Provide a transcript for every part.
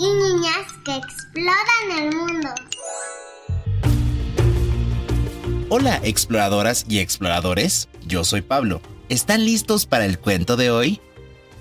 y niñas que exploran el mundo. Hola exploradoras y exploradores, yo soy Pablo. ¿Están listos para el cuento de hoy?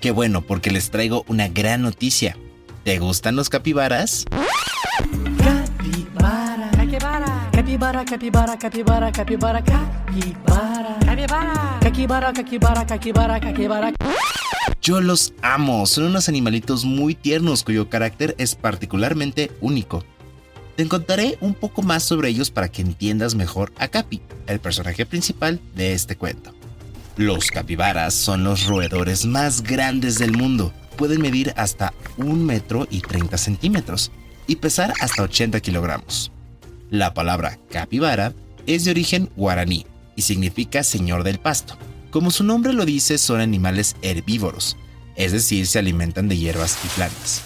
Qué bueno porque les traigo una gran noticia. ¿Te gustan los capibaras? Capibara, capibara, capibara, capibara, capibara, capibara, capibara, capibara, capibara, capibara, capibara, capibara. Yo los amo, son unos animalitos muy tiernos cuyo carácter es particularmente único. Te contaré un poco más sobre ellos para que entiendas mejor a Capi, el personaje principal de este cuento. Los capibaras son los roedores más grandes del mundo. Pueden medir hasta 1 metro y 30 centímetros y pesar hasta 80 kilogramos. La palabra capibara es de origen guaraní y significa señor del pasto. Como su nombre lo dice, son animales herbívoros, es decir, se alimentan de hierbas y plantas.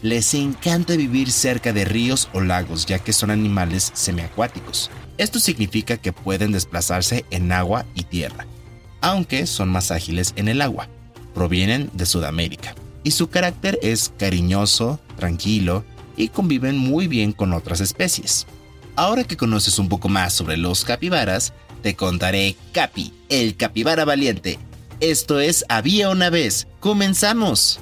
Les encanta vivir cerca de ríos o lagos ya que son animales semiacuáticos. Esto significa que pueden desplazarse en agua y tierra, aunque son más ágiles en el agua. Provienen de Sudamérica y su carácter es cariñoso, tranquilo y conviven muy bien con otras especies. Ahora que conoces un poco más sobre los capibaras, te contaré Capi, el capibara valiente. Esto es Había una vez. ¡Comenzamos!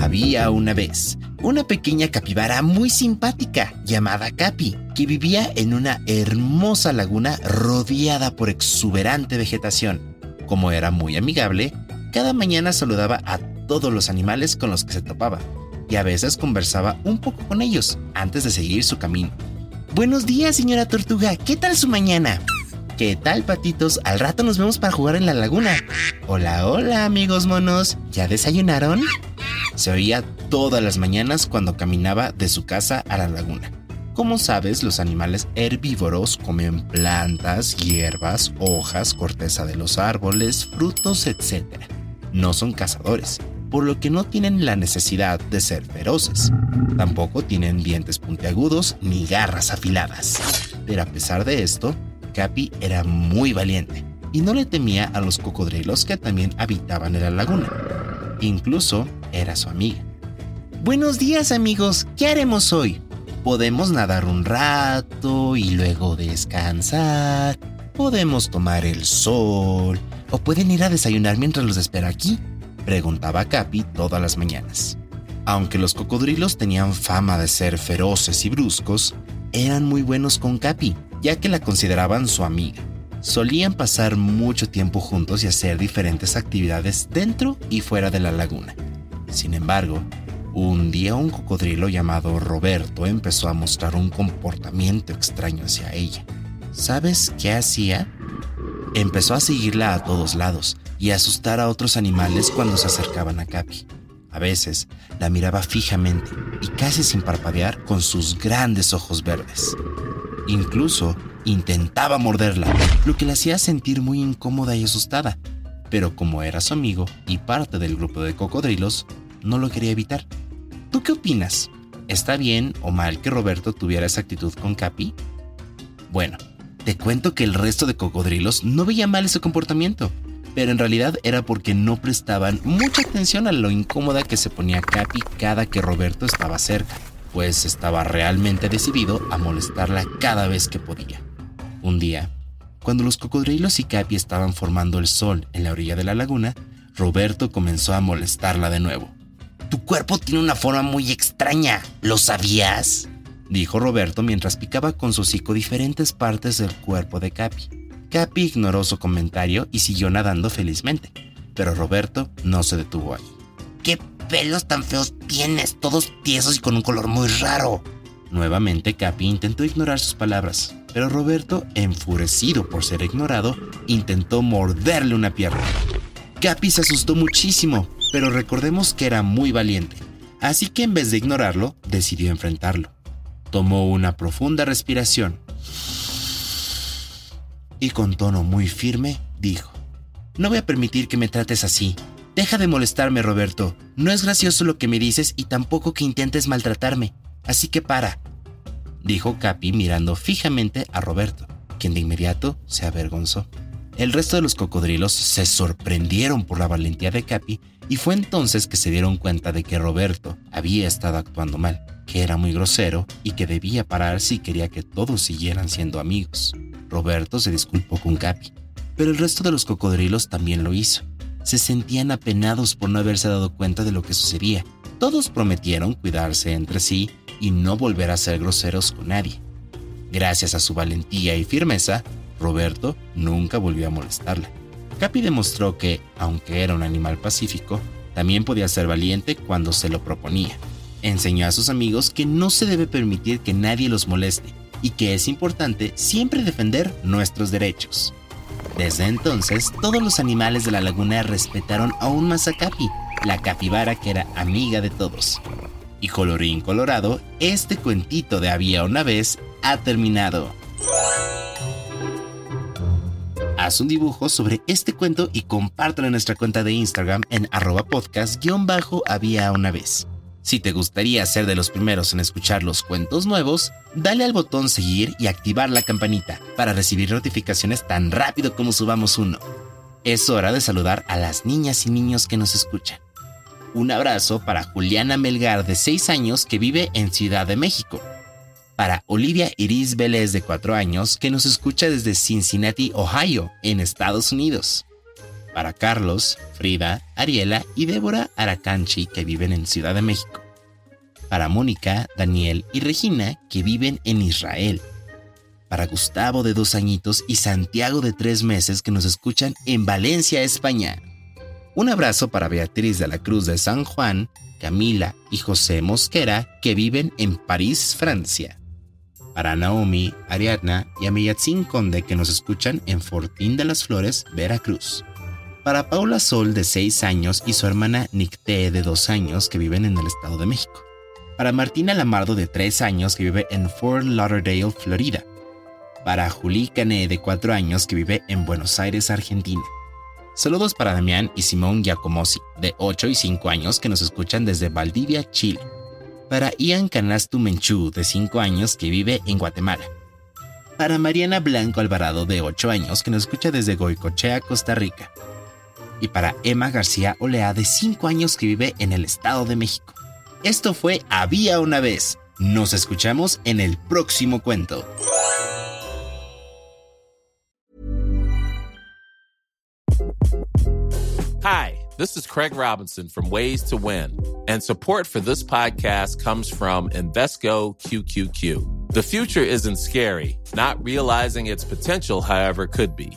Había una vez una pequeña capibara muy simpática llamada Capi, que vivía en una hermosa laguna rodeada por exuberante vegetación. Como era muy amigable, cada mañana saludaba a todos los animales con los que se topaba y a veces conversaba un poco con ellos antes de seguir su camino. Buenos días, señora tortuga, ¿qué tal su mañana? ¿Qué tal, patitos? Al rato nos vemos para jugar en la laguna. Hola, hola, amigos monos. ¿Ya desayunaron? Se oía todas las mañanas cuando caminaba de su casa a la laguna. Como sabes, los animales herbívoros comen plantas, hierbas, hojas, corteza de los árboles, frutos, etc. No son cazadores, por lo que no tienen la necesidad de ser feroces. Tampoco tienen dientes puntiagudos ni garras afiladas. Pero a pesar de esto, Capi era muy valiente y no le temía a los cocodrilos que también habitaban en la laguna. Incluso era su amiga. Buenos días amigos, ¿qué haremos hoy? Podemos nadar un rato y luego descansar. Podemos tomar el sol. ¿O pueden ir a desayunar mientras los espero aquí? Preguntaba Capi todas las mañanas. Aunque los cocodrilos tenían fama de ser feroces y bruscos, eran muy buenos con Capi, ya que la consideraban su amiga. Solían pasar mucho tiempo juntos y hacer diferentes actividades dentro y fuera de la laguna. Sin embargo, un día un cocodrilo llamado Roberto empezó a mostrar un comportamiento extraño hacia ella. ¿Sabes qué hacía? Empezó a seguirla a todos lados y asustar a otros animales cuando se acercaban a Capi. A veces la miraba fijamente y casi sin parpadear con sus grandes ojos verdes. Incluso intentaba morderla, lo que la hacía sentir muy incómoda y asustada. Pero como era su amigo y parte del grupo de cocodrilos, no lo quería evitar. ¿Tú qué opinas? ¿Está bien o mal que Roberto tuviera esa actitud con Capi? Bueno, te cuento que el resto de cocodrilos no veía mal ese comportamiento, pero en realidad era porque no prestaban mucha atención a lo incómoda que se ponía Capi cada que Roberto estaba cerca, pues estaba realmente decidido a molestarla cada vez que podía. Un día, cuando los cocodrilos y Capi estaban formando el sol en la orilla de la laguna, Roberto comenzó a molestarla de nuevo. Tu cuerpo tiene una forma muy extraña, ¿lo sabías? dijo Roberto mientras picaba con su hocico diferentes partes del cuerpo de Capi. Capi ignoró su comentario y siguió nadando felizmente, pero Roberto no se detuvo ahí. ¿Qué pelos tan feos tienes? Todos tiesos y con un color muy raro. Nuevamente Capi intentó ignorar sus palabras, pero Roberto, enfurecido por ser ignorado, intentó morderle una pierna. Capi se asustó muchísimo, pero recordemos que era muy valiente, así que en vez de ignorarlo, decidió enfrentarlo. Tomó una profunda respiración y con tono muy firme dijo, No voy a permitir que me trates así. Deja de molestarme, Roberto. No es gracioso lo que me dices y tampoco que intentes maltratarme. Así que para, dijo Capi mirando fijamente a Roberto, quien de inmediato se avergonzó. El resto de los cocodrilos se sorprendieron por la valentía de Capi y fue entonces que se dieron cuenta de que Roberto había estado actuando mal, que era muy grosero y que debía parar si quería que todos siguieran siendo amigos. Roberto se disculpó con Capi, pero el resto de los cocodrilos también lo hizo. Se sentían apenados por no haberse dado cuenta de lo que sucedía. Todos prometieron cuidarse entre sí y no volver a ser groseros con nadie. Gracias a su valentía y firmeza, Roberto nunca volvió a molestarla. Capi demostró que, aunque era un animal pacífico, también podía ser valiente cuando se lo proponía. Enseñó a sus amigos que no se debe permitir que nadie los moleste y que es importante siempre defender nuestros derechos. Desde entonces, todos los animales de la laguna respetaron aún más a Capi, la capibara que era amiga de todos. Y colorín colorado, este cuentito de había una vez ha terminado. Haz un dibujo sobre este cuento y compártelo en nuestra cuenta de Instagram en arroba podcast-había una vez. Si te gustaría ser de los primeros en escuchar los cuentos nuevos, dale al botón seguir y activar la campanita para recibir notificaciones tan rápido como subamos uno. Es hora de saludar a las niñas y niños que nos escuchan. Un abrazo para Juliana Melgar de 6 años que vive en Ciudad de México. Para Olivia Iris Vélez de 4 años que nos escucha desde Cincinnati, Ohio, en Estados Unidos para Carlos, Frida, Ariela y Débora Aracanchi, que viven en Ciudad de México. Para Mónica, Daniel y Regina, que viven en Israel. Para Gustavo de dos añitos y Santiago de tres meses, que nos escuchan en Valencia, España. Un abrazo para Beatriz de la Cruz de San Juan, Camila y José Mosquera, que viven en París, Francia. Para Naomi, Ariadna y Amiyatzin Conde, que nos escuchan en Fortín de las Flores, Veracruz para Paula Sol de 6 años y su hermana Nicté de 2 años que viven en el Estado de México. Para Martina Lamardo de 3 años que vive en Fort Lauderdale, Florida. Para Julie Cané de 4 años que vive en Buenos Aires, Argentina. Saludos para Damián y Simón Giacomosi de 8 y 5 años que nos escuchan desde Valdivia, Chile. Para Ian Canastu Menchú de 5 años que vive en Guatemala. Para Mariana Blanco Alvarado de 8 años que nos escucha desde Goicochea, Costa Rica y para Emma García Olea de 5 años que vive en el Estado de México. Esto fue Había una vez. Nos escuchamos en el próximo cuento. Hi, this is Craig Robinson from Ways to Win, and support for this podcast comes from Invesco QQQ. The future isn't scary, not realizing its potential, however, could be.